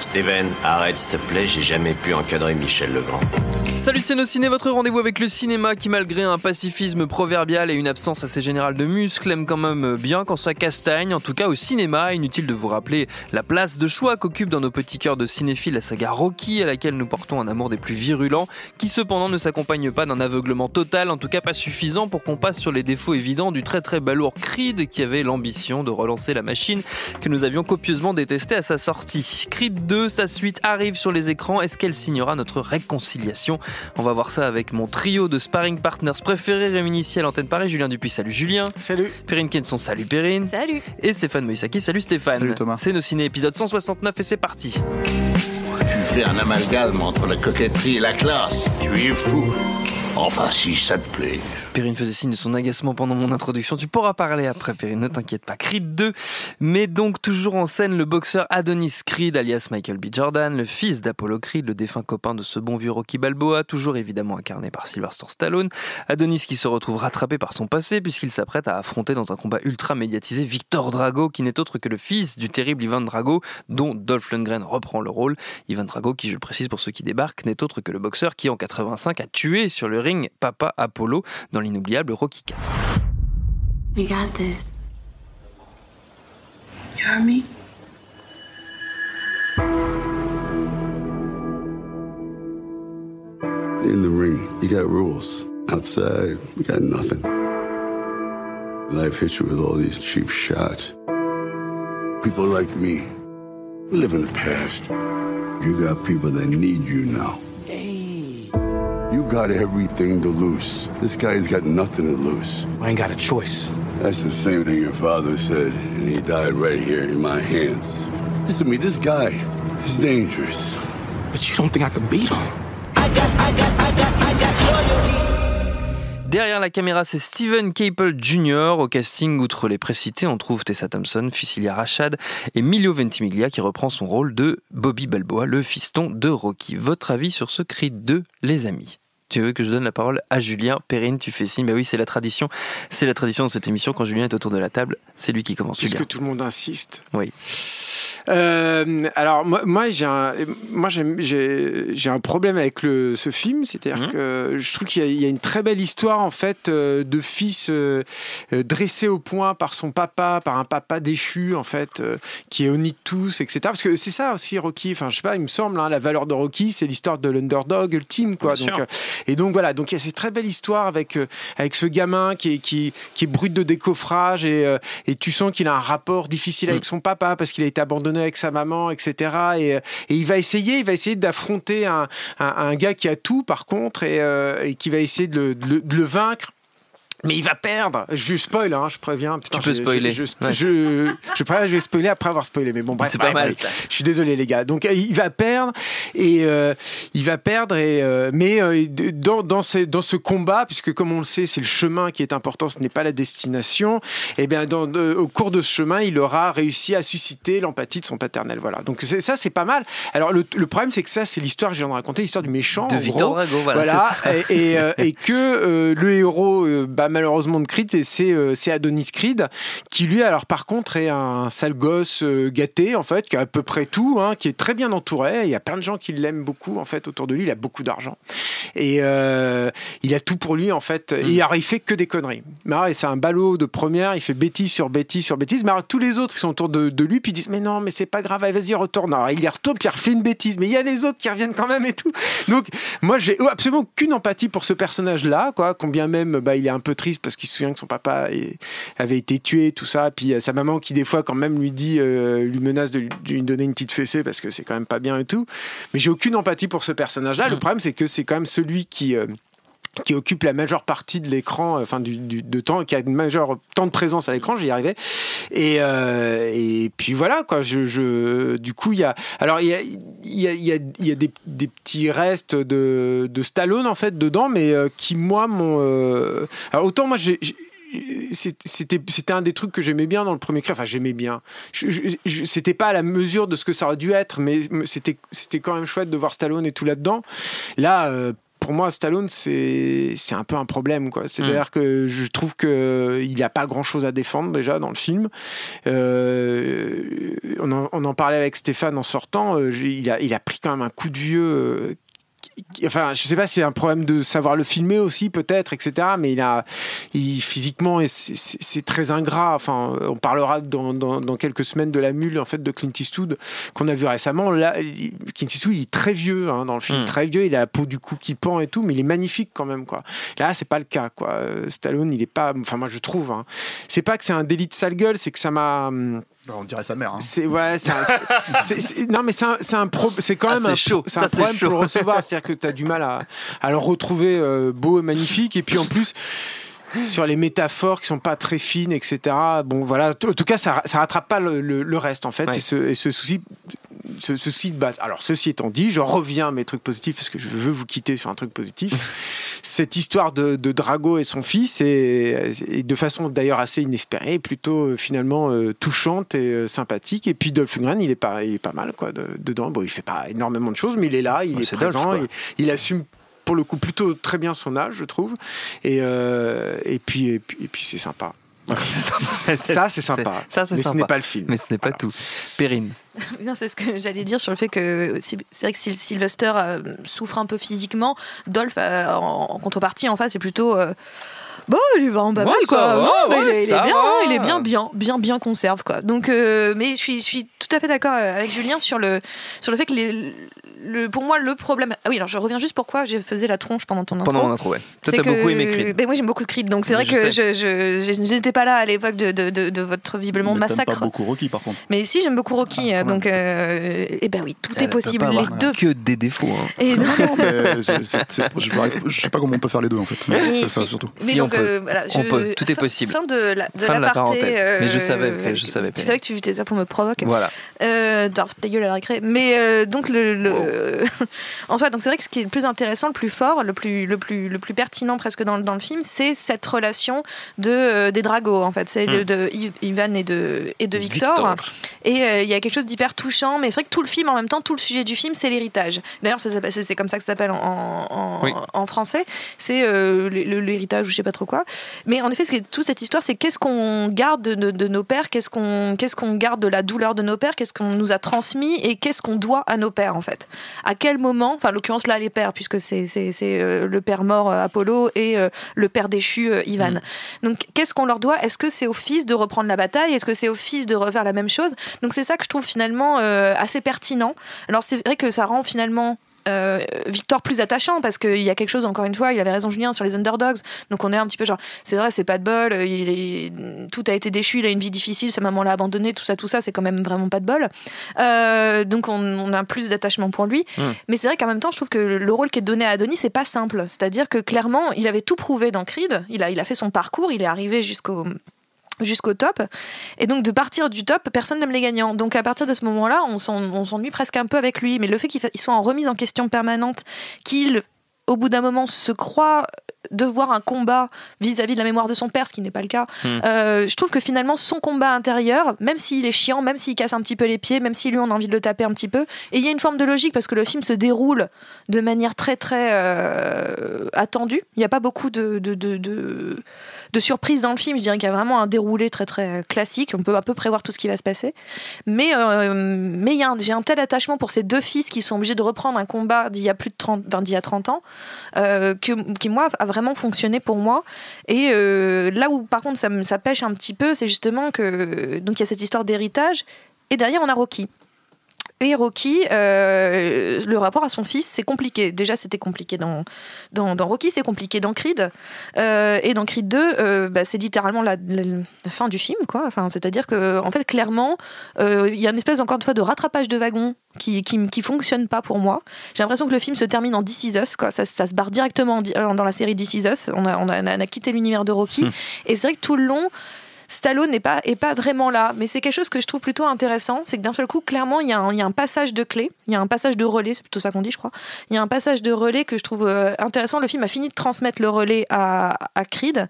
Steven, arrête s'il te plaît, j'ai jamais pu encadrer Michel Legrand. Salut c'est nos ciné, votre rendez-vous avec le cinéma qui malgré un pacifisme proverbial et une absence assez générale de muscles aime quand même bien quand ça castagne, en tout cas au cinéma, inutile de vous rappeler la place de choix qu'occupe dans nos petits cœurs de cinéphiles la saga Rocky à laquelle nous portons un amour des plus virulents, qui cependant ne s'accompagne pas d'un aveuglement total, en tout cas pas suffisant pour qu'on passe sur les défauts évidents du très très balourd Creed qui avait l'ambition de relancer la machine que nous avions copieusement détestée à sa sortie. Creed 2, sa suite arrive sur les écrans, est-ce qu'elle signera notre réconciliation? On va voir ça avec mon trio de sparring partners préférés réunis ici à l'antenne Paris. Julien Dupuis, salut Julien. Salut. Perrine Kenson, salut Perrine. Salut. Et Stéphane Moïsaki, salut Stéphane. Salut Thomas. C'est nos ciné épisode 169 et c'est parti. Tu fais un amalgame entre la coquetterie et la classe. Tu es fou. Enfin, si ça te plaît. Perrine faisait signe de son agacement pendant mon introduction. Tu pourras parler après, Perrine, ne t'inquiète pas. Creed 2, mais donc toujours en scène le boxeur Adonis Creed, alias Michael B. Jordan, le fils d'Apollo Creed, le défunt copain de ce bon vieux Rocky Balboa, toujours évidemment incarné par Sylvester Stallone. Adonis qui se retrouve rattrapé par son passé puisqu'il s'apprête à affronter dans un combat ultra médiatisé Victor Drago, qui n'est autre que le fils du terrible Ivan Drago, dont Dolph Lundgren reprend le rôle. Ivan Drago, qui je précise pour ceux qui débarquent, n'est autre que le boxeur qui en 85 a tué sur le ring Papa Apollo dans l'inoubliable Rocky 4. We got this. You heard me? In the ring, you got rules. Outside, we got nothing. Life hits you with all these cheap shots. People like me, we live in the past. You got people that need you now. You got everything to lose. This guy's got nothing to lose. I ain't got a choice. That's the same thing your father said, and he died right here in my hands. Listen to me, this guy is dangerous. But you don't think I could beat him? Derrière la caméra, c'est Steven Caple Jr. Au casting, outre les précités, on trouve Tessa Thompson, Fusilia Rachad et Milio Ventimiglia qui reprend son rôle de Bobby Balboa, le fiston de Rocky. Votre avis sur ce Creed 2, les amis? Tu veux que je donne la parole à Julien Perrine Tu fais signe. Bah oui, c'est la tradition. C'est la tradition de cette émission. Quand Julien est autour de la table, c'est lui qui commence. Puisque Julien. tout le monde insiste. Oui. Euh, alors moi, moi j'ai un, moi j'aime- j'ai j'ai un problème avec le, ce film, c'est-à-dire Mhm. que je trouve qu'il y, a- il y a une très belle histoire en fait euh, de fils euh, euh, dressé au point par son papa, par un papa déchu en fait, euh, qui est honni de tous, etc. Parce que c'est ça aussi Rocky. Enfin je sais pas, il me semble, hein, la valeur de Rocky, c'est l'histoire de l'underdog ultime quoi. Bien Donc, sûr. Et donc voilà, donc il y a cette très belle histoire avec euh, avec ce gamin qui est qui, qui est brut de décoffrage et euh, et tu sens qu'il a un rapport difficile avec son papa parce qu'il a été abandonné avec sa maman, etc. Et, euh, et il va essayer, il va essayer d'affronter un, un, un gars qui a tout, par contre, et, euh, et qui va essayer de le, de le- de le vaincre. Mais il va perdre. Je spoil, hein, je préviens. Putain, Tu peux je- spoiler. Je, je, Ouais. je, je préviens, je vais spoiler après avoir spoilé. Mais bon, bref. C'est pas bref, mal, ça. Je suis désolé, les gars. Donc, il va perdre. Et euh, il va perdre. Et, euh, mais euh, dans, dans, ces- dans ce combat, puisque comme on le sait, c'est le chemin qui est important, ce n'est pas la destination. Et bien, dans, de- au cours de ce chemin, il aura réussi à susciter l'empathie de son paternel. Voilà. Donc, ça, c'est pas mal. Alors, le, le problème, c'est que ça, c'est l'histoire que je viens de raconter, l'histoire du méchant. De en Victor gros. Drago, voilà. Et, et, euh, et que euh, le héros, euh, malheureusement de Creed, c'est- c'est euh, c'est Adonis Creed, qui lui, alors par contre, est un sale gosse euh, gâté, en fait, qui a à peu près tout, hein, qui est très bien entouré. Il y a plein de gens qui l'aiment beaucoup, en fait, autour de lui. Il a beaucoup d'argent. Et euh, il a tout pour lui, en fait. Mm. Et alors, il fait que des conneries. Mais et c'est un ballot de première, il fait bêtise sur bêtise sur bêtise. Mais alors, tous les autres qui sont autour de, de lui, puis ils disent Mais non, mais c'est pas grave, allez, vas-y, retourne. Alors, il y retourne, puis il refait une bêtise. Mais il y a les autres qui reviennent quand même et tout. Donc, moi, j'ai absolument aucune empathie pour ce personnage-là, quoi. Combien même, bah, il est un peu triste parce qu'il se souvient que son papa avait été tué, tout ça. Puis euh, sa maman qui, des fois, quand même, lui dit, euh, lui menace de lui, donner une petite fessée parce que c'est quand même pas bien et tout. Mais j'ai aucune empathie pour ce personnage-là. Le problème, c'est que c'est quand même celui qui. euh, qui occupe la majeure partie de l'écran, euh, enfin du, de temps, qui a une majeure temps de présence à l'écran, j'y arrivais. Et, euh, puis voilà, quoi. Du coup, il y a, alors il y a, y a, y y a des, des petits restes de, de Stallone en fait dedans, mais euh, qui moi m'ont. euh, alors autant moi j'ai. c'était un des trucs que j'aimais bien dans le premier Creed enfin j'aimais bien c'était pas à la mesure de ce que ça aurait dû être mais c'était quand même chouette de voir Stallone et tout là dedans là pour moi, Stallone, c'est c'est un peu un problème, quoi. C'est-à-dire que je trouve que il n'y a pas grand-chose à défendre déjà dans le film. Euh, on, en, on en parlait avec Stéphane en sortant. euh, il a il a pris quand même un coup de vieux. Enfin, je sais pas si c'est un problème de savoir le filmer aussi, peut-être, etc. Mais il a, il, physiquement, c'est- très ingrat. Enfin, on parlera dans, dans, dans quelques semaines de la mule, en fait, de Clint Eastwood qu'on a vu récemment. Là, Clint Eastwood, il est très vieux hein, dans le film, Mm. très vieux. Il a la peau du cou qui pend et tout, mais il est magnifique quand même, quoi. Là, c'est pas le cas, quoi. Euh, Stallone, il est pas. Enfin, moi, je trouve. Hein. C'est pas que c'est un délit de sale gueule, c'est que ça m'a. Hum, On dirait sa mère. hein. c'est ouais, c'est un- c'est- c'est- non mais c'est un, c'est un pro- c'est quand Ah, même c'est un, chaud. c'est Ça, un c'est problème chaud. pour le recevoir, c'est-à-dire que tu as du mal à, à le retrouver euh, beau et magnifique et puis en plus sur les métaphores qui sont pas très fines, etc. Bon voilà, en tout cas ça, ça rattrape pas le, le- le reste en fait Ouais. et, ce, et ce souci ce souci de base. Alors, ceci étant dit, je reviens à mes trucs positifs parce que je veux vous quitter sur un truc positif. Cette histoire de, de Drago et son fils est, est de façon d'ailleurs assez inespérée, plutôt euh, finalement euh, touchante et euh, sympathique. Et puis Dolph Lundgren, il est pas, il est pas mal quoi de- dedans. Bon, il fait pas énormément de choses, mais il est là, il est, c'est présent, Dolph, quoi. il, il assume pour le coup plutôt très bien son âge, je trouve. Et, euh, et puis, et puis, et puis c'est sympa. Ça, c'est sympa. Ça, c'est mais ce n'est pas le film. Mais ce n'est pas tout. Perrine. Non, c'est ce que j'allais dire sur le fait que si- c'est vrai que Syl- Sylvester euh, souffre un peu physiquement, Dolph euh, en, en contrepartie en face c'est plutôt euh, bon il est vraiment pas Ouais, quoi. va, il, est, il est ça bien, va. il est bien bien bien bien conserve quoi. Donc euh, mais je suis je suis tout à fait d'accord euh, avec Julien sur le sur le fait que les- le pour moi le problème ah oui alors je reviens juste pourquoi j'ai faisais la tronche pendant ton intro. Pendant mon intro, ouais. Toi, C'est t'as que- beaucoup aimé Creed. Ben, moi j'aime beaucoup Creed, donc c'est vrai Je que sais. je, je, je- je n'étais pas là à l'époque de, de, de, de votre visiblement Mais massacre. pas beaucoup Rocky par contre. Mais si j'aime beaucoup Rocky, Ah, euh, donc euh, eh ben oui, tout Elle est possible, les deux. Que des défauts. hein. Et non, non, Mais je, je sais pas comment on peut faire les deux en fait. mais C'est ça surtout. mais Si, on peut. euh, voilà, On je- peut. Tout est possible. Fin de la, de Fin de la parenthèse. Mais je euh, savais que- je savais, Tu savais que tu étais là pour me provoquer. Voilà. Euh, ta gueule à la récré. Mais euh, donc le, le- en soi, donc c'est vrai que ce qui est le plus intéressant, le plus fort, le plus le plus le plus pertinent presque dans, le- dans le film, c'est cette relation de des Dragos en fait, c'est Hmm. de Ivan et de et de Victor. Et il y a quelque chose d'hyper touchant, mais c'est vrai que tout le film, en même temps, tout le sujet du film, c'est l'héritage. D'ailleurs, c'est comme ça que ça s'appelle en, en, Oui. en français. C'est l'héritage ou je sais pas trop quoi. Mais en effet, ce qui est- toute cette histoire, c'est qu'est-ce qu'on garde de, nos pères, qu'est-ce qu'on qu'est-ce qu'on garde de la douleur de nos pères, qu'est-ce qu'on nous a transmis? Et qu'est-ce qu'on doit à nos pères, en fait? À quel moment, enfin, en l'occurrence, là, les pères, puisque c'est euh, le père mort, euh, Apollo, et euh, le père déchu, euh, Ivan. Mm. Donc, qu'est-ce qu'on leur doit? Est-ce que c'est au fils de reprendre la bataille? Est-ce que c'est au fils de refaire la même chose? Donc, c'est ça que je trouve finalement assez pertinent. Alors, c'est vrai que ça rend finalement. Euh, Victor plus attachant parce qu'il y a quelque chose encore une fois il avait raison Julien sur les underdogs. Donc on est un petit peu genre c'est vrai c'est pas de bol euh, il est, tout a été déchu il a une vie difficile sa maman l'a abandonné tout ça tout ça c'est quand même vraiment pas de bol. Euh, donc on, on a plus d'attachement pour lui. Mm. mais c'est vrai qu'en même temps je trouve que le rôle qui est donné à Adonis c'est pas simple. C'est à dire que clairement il avait tout prouvé dans Creed. Il a, il a fait son parcours il est arrivé jusqu'au jusqu'au top. Et donc de partir du top personne n'aime les gagnants. Donc à partir de ce moment là on s'en- on s'ennuie presque un peu avec lui. Mais le fait qu'il soit en remise en question permanente qu'il au bout d'un moment se croit devoir un combat vis-à-vis de la mémoire de son père, ce qui n'est pas le cas. Hmm. Euh, je trouve que finalement son combat intérieur, même s'il est chiant, même s'il casse un petit peu les pieds, même si lui on a envie de le taper un petit peu, et il y a une forme de logique parce que le film se déroule de manière très très euh, attendue. Il n'y a pas beaucoup de, de, de, de, de surprises dans le film. Je dirais qu'il y a vraiment un déroulé très très classique. On peut un peu prévoir tout ce qui va se passer. Mais euh, mais j'ai un tel attachement pour ces deux fils qui sont obligés de reprendre un combat d'il y a plus de 30, enfin, d'il y a 30 ans euh, que, qui moi a vraiment fonctionné pour moi. Et euh, là où par contre ça, ça pêche un petit peu c'est justement que donc il y a cette histoire d'héritage. Et derrière on a Rocky et Rocky, euh, le rapport à son fils, c'est compliqué. Déjà, c'était compliqué dans, dans, dans Rocky, c'est compliqué dans Creed. Euh, et dans Creed 2, euh, bah, c'est littéralement la, la- la fin du film. Quoi. Enfin, C'est-à-dire que, en fait, clairement, il y a une espèce, encore une fois, de rattrapage de wagon qui, qui, qui fonctionne pas pour moi. J'ai l'impression que le film se termine en This Is Us. Quoi. Ça, ça se barre directement en di- dans la série This Is Us. On a, on a, on a quitté l'univers de Rocky. Et c'est vrai que tout le long, Stallone n'est pas, est pas vraiment là, mais c'est quelque chose que je trouve plutôt intéressant. C'est que d'un seul coup, clairement, il y, a un, y a un passage de clé, il y a un passage de relais, c'est plutôt ça qu'on dit, je crois. Il y a un passage de relais que je trouve euh, intéressant. Le film a fini de transmettre le relais à, à Creed.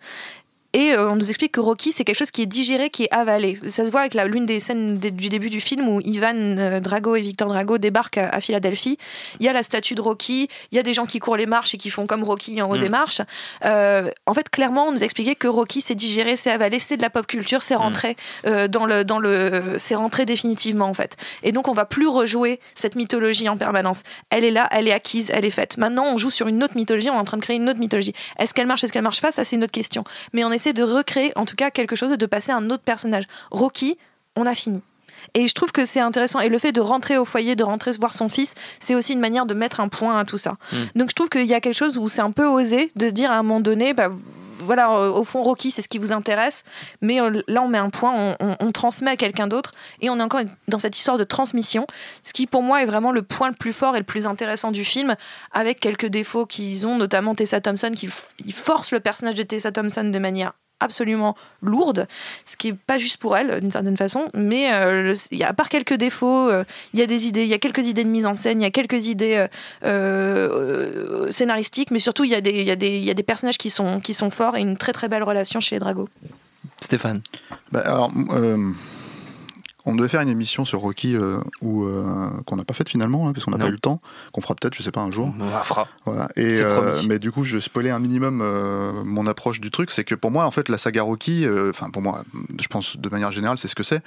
Et euh, on nous explique que Rocky, c'est quelque chose qui est digéré, qui est avalé. Ça se voit avec l'une des scènes du début du film où Ivan euh, Drago et Victor Drago débarquent à, à Philadelphie. Il y a la statue de Rocky, il y a des gens qui courent les marches et qui font comme Rocky en haut Mm. des marches. Euh, en fait, clairement, on nous a expliqué que Rocky, c'est digéré, c'est avalé, c'est de la pop culture, c'est rentré euh, dans le, dans le, c'est rentré définitivement en fait. Et donc, on va plus rejouer cette mythologie en permanence. Elle est là, elle est acquise, elle est faite. Maintenant, on joue sur une autre mythologie, on est en train de créer une autre mythologie. Est-ce qu'elle marche, est-ce qu'elle marche pas? Ça, c'est une autre question. Mais on essaie de recréer, en tout cas, quelque chose et de passer à un autre personnage. Rocky, on a fini. Et je trouve que c'est intéressant. Et le fait de rentrer au foyer, de rentrer voir son fils, c'est aussi une manière de mettre un point à tout ça. Mm. Donc je trouve qu'il y a quelque chose où c'est un peu osé de se dire à un moment donné, bah, voilà, euh, au fond, Rocky, c'est ce qui vous intéresse. Mais euh, là, on met un point, on, transmet à quelqu'un d'autre. Et on est encore dans cette histoire de transmission. Ce qui, pour moi, est vraiment le point le plus fort et le plus intéressant du film, avec quelques défauts qu'ils ont, notamment Tessa Thompson, qui force le personnage de Tessa Thompson de manière absolument lourde, ce qui est pas juste pour elle d'une certaine façon, mais euh, le- y a, à part quelques défauts, euh, il y a des idées, il y a quelques idées de mise en scène, il y a quelques idées euh, euh, scénaristiques, mais surtout il y a des, il y a des, il y a des personnages qui sont, qui sont forts et une très très belle relation chez les Drago. Stéphane. Bah, alors, euh, on devait faire une émission sur Rocky euh, où, euh, qu'on n'a pas faite finalement, hein, parce qu'on n'a pas eu le temps, qu'on fera peut-être, je sais pas, un jour. On la fera. Voilà. Et, euh, mais du coup, je spoilais un minimum mon approche du truc. C'est que pour moi, en fait, la saga Rocky, enfin pour moi, je pense de manière générale, c'est ce que c'est.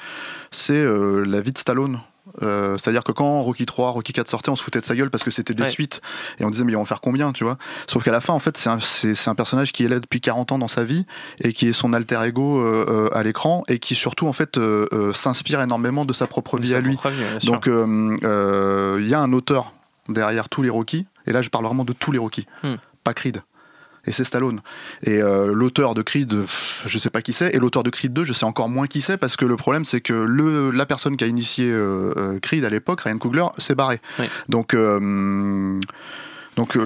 C'est la vie de Stallone. Euh, C'est-à-dire que quand Rocky 3, Rocky 4 sortait, on se foutait de sa gueule parce que c'était des Ouais. suites. Et on disait, mais ils vont faire combien, tu vois? Sauf qu'à la fin, en fait, c'est un, personnage qui est là depuis 40 ans dans sa vie et qui est son alter ego euh, euh, à l'écran et qui surtout, en fait, euh, s'inspire énormément de sa propre vie à lui. Donc il y a un auteur derrière tous les Rocky, et là je parle vraiment de tous les Rocky, Hmm. pas Creed. Et c'est Stallone. Et euh, l'auteur de Creed, je sais pas qui c'est, et l'auteur de Creed 2, je sais encore moins qui c'est, parce que le problème c'est que le, la personne qui a initié euh, euh, Creed à l'époque, Ryan Coogler, s'est barré. Oui. Donc, euh, donc,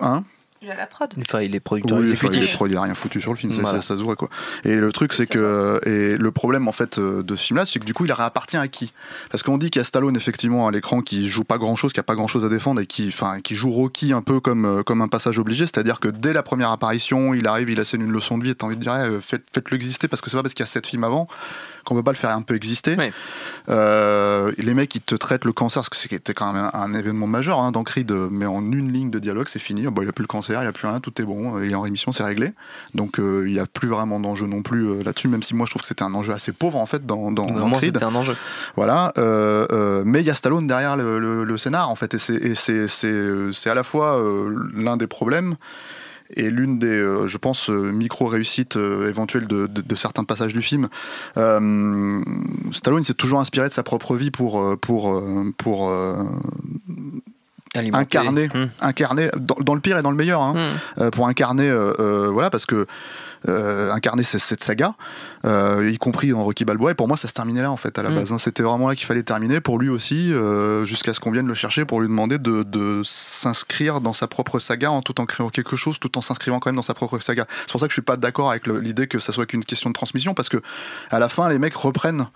hein? Il a la prod. Enfin, il est producteur oui, enfin, il, est pro, il a rien foutu sur le film, ça- Voilà. ça, ça se voit quoi. Et le truc, c'est que et le problème en fait euh, de ce film-là, c'est que du coup, il appartient à qui? Parce qu'on dit qu'il y a Stallone effectivement à l'écran qui joue pas grand-chose, qui a pas grand-chose à défendre et qui, enfin, qui joue Rocky un peu comme euh, comme un passage obligé, c'est-à-dire que dès la première apparition, il arrive, il assène une leçon de vie, et t'as envie de dire, eh, faites, faites-le exister parce que c'est pas parce qu'il y a sept films avant qu'on peut pas le faire un peu exister. Euh, les mecs, ils te traitent le cancer, parce que c'était quand même un, un événement majeur hein, dans Creed, mais en une ligne de dialogue, c'est fini. Bon, il a plus le cancer, il a plus rien, tout est bon, il est en rémission, c'est réglé. Donc euh, il n'y a plus vraiment d'enjeu non plus euh, là-dessus, même si moi je trouve que c'était un enjeu assez pauvre en fait dans, dans, dans Creed. c'était un enjeu. Voilà, euh, euh, mais il y a Stallone derrière le, le- le scénar en fait, et c'est- et euh, à la fois euh, l'un des problèmes et l'une des, euh, je pense, euh, micro-réussites euh, éventuelles de, de- de certains passages du film. Euh, Stallone s'est toujours inspiré de sa propre vie pour, euh, pour, euh, pour euh. Incarner, Hum. incarner dans, dans le pire et dans le meilleur, hein, Hum. euh, pour incarner, euh, euh, voilà, parce que euh, incarner cette saga, y compris dans Rocky Balboa, et pour moi ça se terminait là en fait à la Mm. base. hein. C'était vraiment là qu'il fallait terminer pour lui aussi, jusqu'à ce qu'on vienne le chercher pour lui demander de, de s'inscrire dans sa propre saga en tout en créant quelque chose, tout en s'inscrivant quand même dans sa propre saga. C'est pour ça que je suis pas d'accord avec l'idée que ça soit qu'une question de transmission, parce que à la fin les mecs reprennent.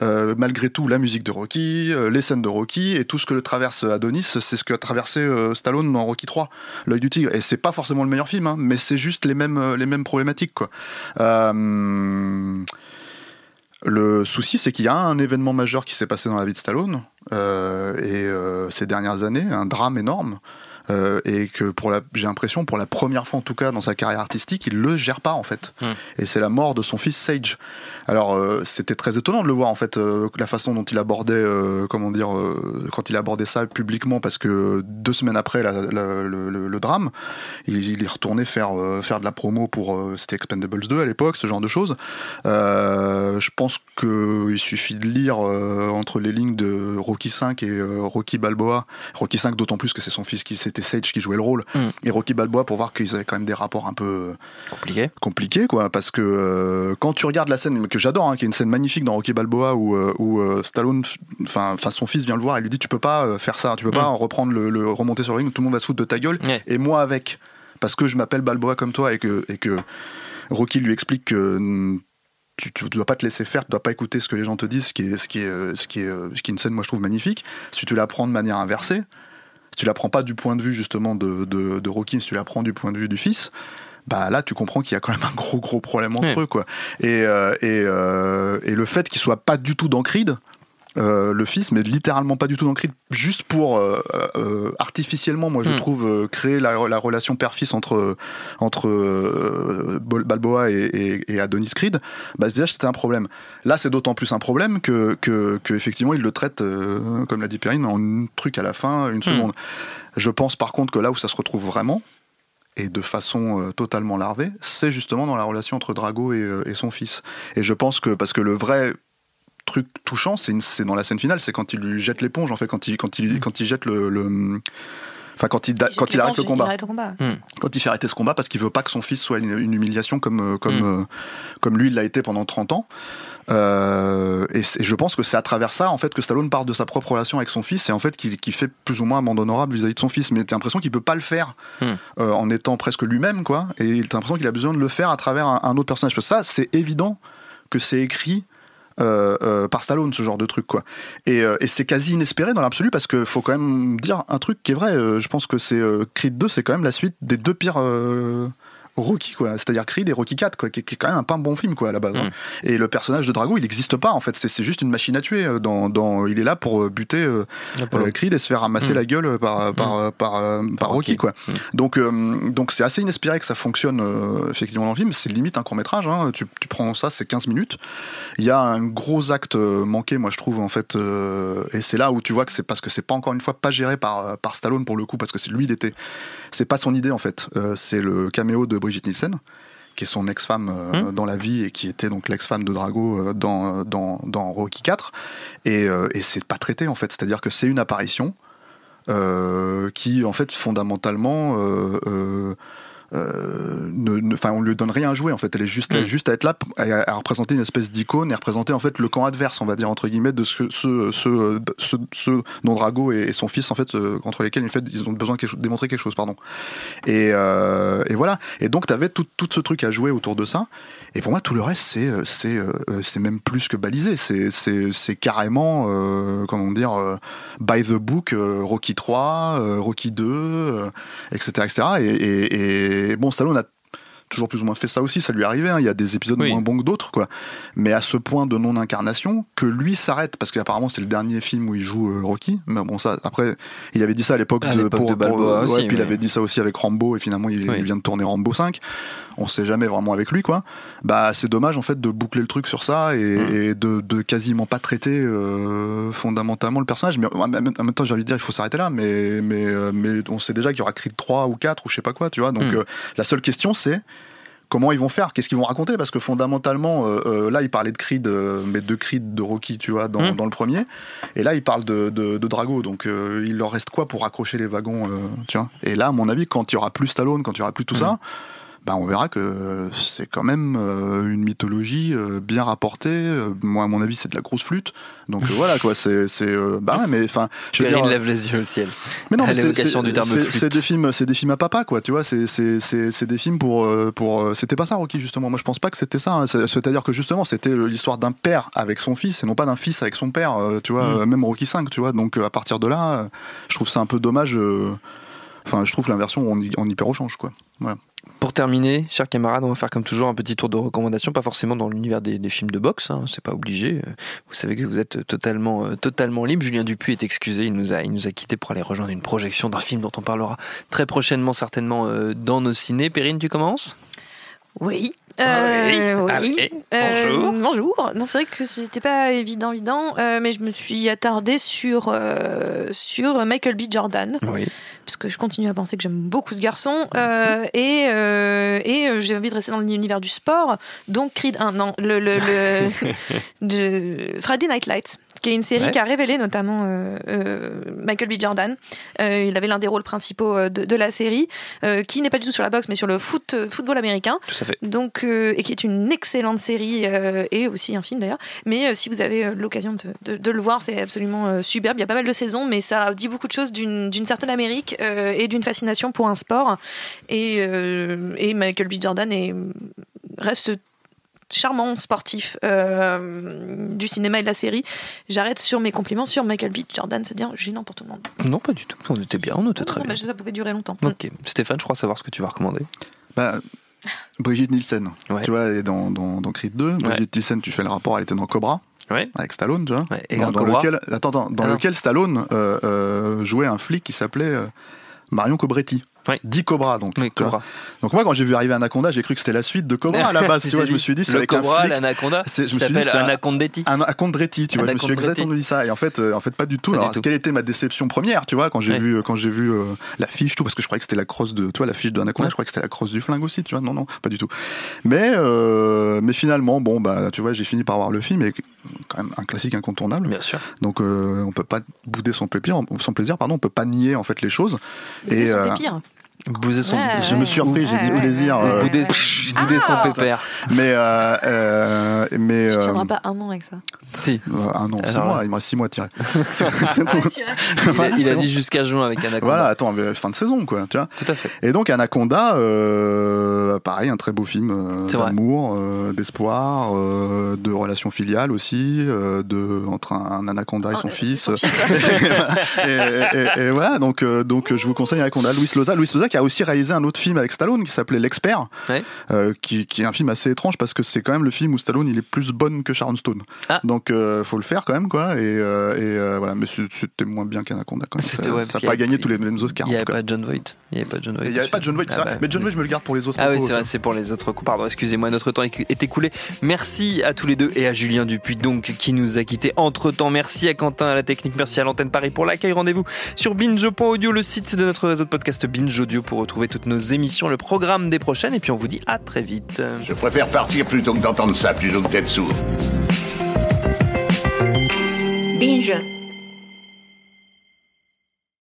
Euh, malgré tout, la musique de Rocky, euh, les scènes de Rocky et tout ce que le traverse Adonis, c'est ce que a traversé euh, Stallone dans Rocky 3, l'œil du tigre. Et c'est pas forcément le meilleur film, hein, mais c'est juste les mêmes, les mêmes problématiques. Le souci, c'est qu'il y a un événement majeur qui s'est passé dans la vie de Stallone et ces dernières années, un drame énorme. Euh, et que pour la, j'ai l'impression pour la première fois en tout cas dans sa carrière artistique, il le gère pas en fait. Hmm. Et c'est la mort de son fils Sage. Alors euh, c'était très étonnant de le voir en fait, euh, la façon dont il abordait, comment dire, quand il abordait ça publiquement, parce que deux semaines après la- la- le, le- le drame, il, il est retourné faire faire de la promo pour c'était Expendables 2 à l'époque, ce genre de choses. Je pense qu'il suffit de lire entre les lignes de Rocky 5 et Rocky Balboa. Rocky 5 d'autant plus que c'est son fils qui c'était Sage qui jouait le rôle Mm. et Rocky Balboa pour voir qu'ils avaient quand même des rapports un peu Compliqué. compliqué quoi parce que euh, quand tu regardes la scène que j'adore hein, qui est une scène magnifique dans Rocky Balboa où, euh, où euh, Stallone enfin son fils vient le voir et lui dit tu peux pas euh, faire ça tu peux pas reprendre le, le- remonter sur le ring tout le monde va se foutre de ta gueule et moi avec parce que je m'appelle Balboa comme toi et que et que Rocky lui explique que mm, tu, tu dois pas te laisser faire, tu dois pas écouter ce que les gens te disent, ce qui est, ce qui est, euh, ce qui est, euh, ce qui est une scène, moi je trouve magnifique. Si tu la prends de manière inversée, tu la prends pas du point de vue justement de, de, de Rocky, si tu la prends du point de vue du fils, bah là tu comprends qu'il y a quand même un gros gros problème entre Ouais. eux quoi et, euh, et, euh, et le fait qu'il soit pas du tout dans Creed euh, le fils mais littéralement pas du tout dans Creed juste pour euh, euh, artificiellement moi je Hmm. trouve créer la, la relation père-fils entre entre Balboa et, et- et Adonis Creed bah déjà c'était un problème là c'est d'autant plus un problème que, que, que effectivement il le traite comme l'a dit Perrine en un truc à la fin une seconde je pense par contre que là où ça se retrouve vraiment et de façon euh, totalement larvée, c'est justement dans la relation entre Drago et, euh, et son fils. Et je pense que, parce que le vrai truc touchant, c'est dans la scène finale, c'est quand il lui jette l'éponge, en fait, quand il, quand il, quand il jette le. le- Enfin, quand il, quand il arrête le combat. Arrête combat. Quand il fait arrêter ce combat parce qu'il veut pas que son fils soit une, une humiliation comme, euh, comme, Mm. euh, comme lui il l'a été pendant 30 ans. Euh, et, je pense que c'est à travers ça en fait que Stallone part de sa propre relation avec son fils et en fait qu'il fait plus ou moins amende honorable vis-à-vis de son fils. Mais t'as l'impression qu'il peut pas le faire Mm. euh, en étant presque lui-même quoi. Et t'as l'impression qu'il a besoin de le faire à travers un, un autre personnage. Parce que ça c'est évident que c'est écrit. Euh, euh, par Stallone ce genre de truc quoi. Et, euh, et c'est quasi inespéré dans l'absolu parce que faut quand même dire un truc qui est vrai je pense que c'est Creed 2 c'est quand même la suite des deux pires Rocky quoi. C'est-à-dire Creed et Rocky 4 quoi qui, qui est quand même un pas bon film quoi à la base hein. et le personnage de Drago il n'existe pas en fait. C'est juste une machine à tuer euh, dans, dans il est là pour euh, buter euh, euh, Creed et se faire ramasser Mm. la gueule par par euh, par, par Rocky. Quoi. Mm. donc donc c'est assez inespéré que ça fonctionne effectivement dans le film. C'est limite un court métrage hein. tu, tu prends ça c'est 15 minutes. Il y a un gros acte manqué moi je trouve en fait et c'est là où tu vois que c'est parce que c'est pas encore une fois pas géré par par Stallone pour le coup parce que c'est lui il était c'est pas son idée en fait. C'est le caméo de Brigitte Nielsen qui est son ex-femme euh, Hmm. dans la vie et qui était donc l'ex-femme de Drago euh, dans, dans, dans Rocky 4 et, euh, et c'est pas traité en fait c'est à dire que c'est une apparition euh, qui en fait fondamentalement euh, ne, on lui donne rien à jouer en fait. Elle est juste, elle est Mm. juste à être là à, à représenter une espèce d'icône et à représenter en fait le camp adverse, on va dire entre guillemets, de ce, ce, ce, ce, ce dont Drago et, et son fils en fait, euh, contre lesquels en fait, ils ont besoin de quelque démontrer quelque chose, pardon. Et, euh, et voilà. Et donc tu avais tout, tout ce truc à jouer autour de ça. Et pour moi, tout le reste, c'est c'est euh, c'est même plus que balisé. C'est c'est c'est carrément, euh, comment dire, by the book, Rocky 3, euh, Rocky 2, euh, etc., etc. Et, et, et bon, Stallone a toujours plus ou moins fait ça aussi, ça lui arrivait, hein. il y a des épisodes Oui. moins bons que d'autres, quoi. Mais à ce point de non-incarnation, que lui s'arrête, parce qu'apparemment c'est le dernier film où il joue euh, Rocky, mais bon ça, après, il avait dit ça à l'époque de, pour, de Balboa pour- aussi, ouais, puis il avait dit ça aussi avec Rambo, et finalement il, Oui. il vient de tourner Rambo 5, on sait jamais vraiment avec lui, quoi. Bah c'est dommage en fait de boucler le truc sur ça, et, Mm. et de, de quasiment pas traiter euh, fondamentalement le personnage, mais en même, temps j'ai envie de dire il faut s'arrêter là, mais, mais, euh, mais on sait déjà qu'il y aura Creed 3 ou 4 ou je sais pas quoi, tu vois, donc Mm. euh, la seule question c'est comment ils vont faire, qu'est-ce qu'ils vont raconter, parce que fondamentalement, euh, euh, là, il parlait de Creed, euh, mais de Creed de Rocky, tu vois, dans, Mm. dans le premier, et là, il parle de, de, de Drago, donc euh, il leur reste quoi pour accrocher les wagons, tu vois? Et là, à mon avis, quand il y aura plus Stallone, quand il y aura plus tout ça, bah, on verra que c'est quand même euh, une mythologie euh, bien rapportée. Euh, moi, à mon avis, c'est de la grosse flûte. Donc euh, voilà, quoi. C'est, euh, bah ouais, mais enfin, je veux dire, lève les yeux au ciel. mais non, c'est- des films, c'est des films à papa, quoi. Tu vois, c'est des films pour euh, pour. euh, C'était pas ça, Rocky, justement. Moi, je pense pas que c'était ça. hein. C'est- C'est-à-dire que justement, c'était l'histoire d'un père avec son fils et non pas d'un fils avec son père. euh, Tu vois, Mm. euh, même Rocky 5, tu vois. Donc euh, à partir de là, euh, je trouve ça un peu dommage. euh, Enfin, je trouve l'inversion en, en hyper au change, quoi. Voilà. Pour terminer, chers camarades, on va faire comme toujours un petit tour de recommandations, pas forcément dans l'univers des, films de boxe, hein, c'est pas obligé. Vous savez que vous êtes totalement, euh, totalement libre. Julien Dupuis est excusé, il nous a, il quitté pour aller rejoindre une projection d'un film dont on parlera très prochainement, certainement euh, dans nos ciné. Perrine, tu commences? Oui. Ah oui. Euh, oui. Allez, Euh, bonjour. bonjour. Non, c'est vrai que c'était pas évident, évident, euh, mais je me suis attardée sur, euh, sur Michael B. Jordan, Oui. parce que je continue à penser que j'aime beaucoup ce garçon, euh, et, euh, et euh, j'ai envie de rester dans l'univers du sport, donc Creed 1, non, le, le, le de Friday Night Lights, qui est une série Ouais. qui a révélé notamment euh, euh, Michael B. Jordan. Euh, il avait l'un des rôles principaux de, de la série, qui n'est pas du tout sur la boxe, mais sur le foot, football américain. Tout à fait. Donc, et qui est une excellente série et aussi un film d'ailleurs. Mais si vous avez l'occasion de, de- de le voir, c'est absolument superbe. Il y a pas mal de saisons, mais ça dit beaucoup de choses d'une certaine Amérique et d'une fascination pour un sport. Et, et Michael B. Jordan est, reste charmant sportif euh, du cinéma et de la série. J'arrête sur mes compliments sur Michael B. Jordan, c'est-à-dire gênant pour tout le monde. Non, pas du tout. On était bien, on était très Non, bien. bah, ça pouvait durer longtemps. Ok. Stéphane, je crois savoir ce que tu vas recommander. Bah, Brigitte Nielsen. Ouais. Tu vois, elle est dans, dans, dans Creed 2. Brigitte Nielsen, tu fais le rapport, elle était dans Cobra. Ouais. Avec Stallone, tu vois. Ouais, et dans, dans dans Cobra lequel, attends, attends, dans Ah lequel Stallone euh, euh, jouait un flic qui s'appelait euh, Marion Cobretti. Dit Cobra, donc. Oui. Cobra. Donc moi, quand j'ai vu arriver Anaconda, j'ai cru que c'était la suite de Cobra à la base. tu vois, je me suis dit, c'est Cobra, l'anaconda, je me ça suis dit, c'est. Un Anacondetti, tu vois, je me suis exactement dit ça. Et en fait, euh, en fait, pas du tout. Pas du Alors, tout. quelle était ma déception première, tu vois, quand j'ai Ouais. vu, quand j'ai vu euh, la fiche, tout, parce que je croyais que c'était la crosse de, tu vois, la fiche de Anaconda, Ouais. je croyais que c'était la crosse du flingue aussi, tu vois. Non, non, pas du tout. Mais, euh, mais finalement, bon, bah, tu vois, j'ai fini par voir le film, et quand même un classique incontournable. Bien sûr. Donc, euh, on peut pas bouder son plaisir, son plaisir, pardon, on peut pas nier en fait les choses. Et euh, son Ouais, je me suis repris, j'ai dit ouais, plaisir. ouais, euh, bouder, bouder son Ah. pépère. mais, euh, euh, mais, Tu euh, tiendras pas un an avec ça. Si. euh, un an, six mois, il me reste six mois à tirer. C'est- c'est tout. Il a, il a c'est dit jusqu'à juin avec Anaconda. Voilà, attends, fin de saison, quoi, tu vois. Tout à fait. Et donc Anaconda, euh, pareil, un très beau film euh, d'amour, euh, d'espoir, euh, de relations filiales aussi, euh, de entre un, un anaconda et Ah, son fils. son fils. et, et- et voilà, donc euh, donc je vous conseille Anaconda, Louis Loza, Louis Loza qui a aussi réalisé un autre film avec Stallone qui s'appelait L'expert, Ouais. euh, qui, qui est un film assez étrange parce que c'est quand même le film où Stallone il est plus bonne que Sharon Stone. Ah. Donc euh, faut le faire quand même quoi. Et, euh, et euh, voilà, mais c'était moins bien qu'Anaconda. quand même. Ça n'a pas gagné tous les mêmes Oscars. Il n'y avait pas John Voight. Il n'y avait pas John Voight. Il n'y avait pas John Voight, Ah bah. mais John Voight je me le garde pour les autres. Ah oui, c'est vrai, tu c'est pour les autres coups. Pardon, excusez-moi, notre temps est écoulé. Merci à tous les deux et à Julien Dupuis, donc, qui nous a quittés entre temps. Merci à Quentin à la technique, merci à l'antenne Paris pour l'accueil. Rendez-vous sur binge.audio, le site de notre réseau de podcast Binge Audio pour retrouver toutes nos émissions, le programme des prochaines. Et puis on vous dit à très vite. Je préfère partir plutôt que d'entendre ça, plutôt que d'être sourd. Binge.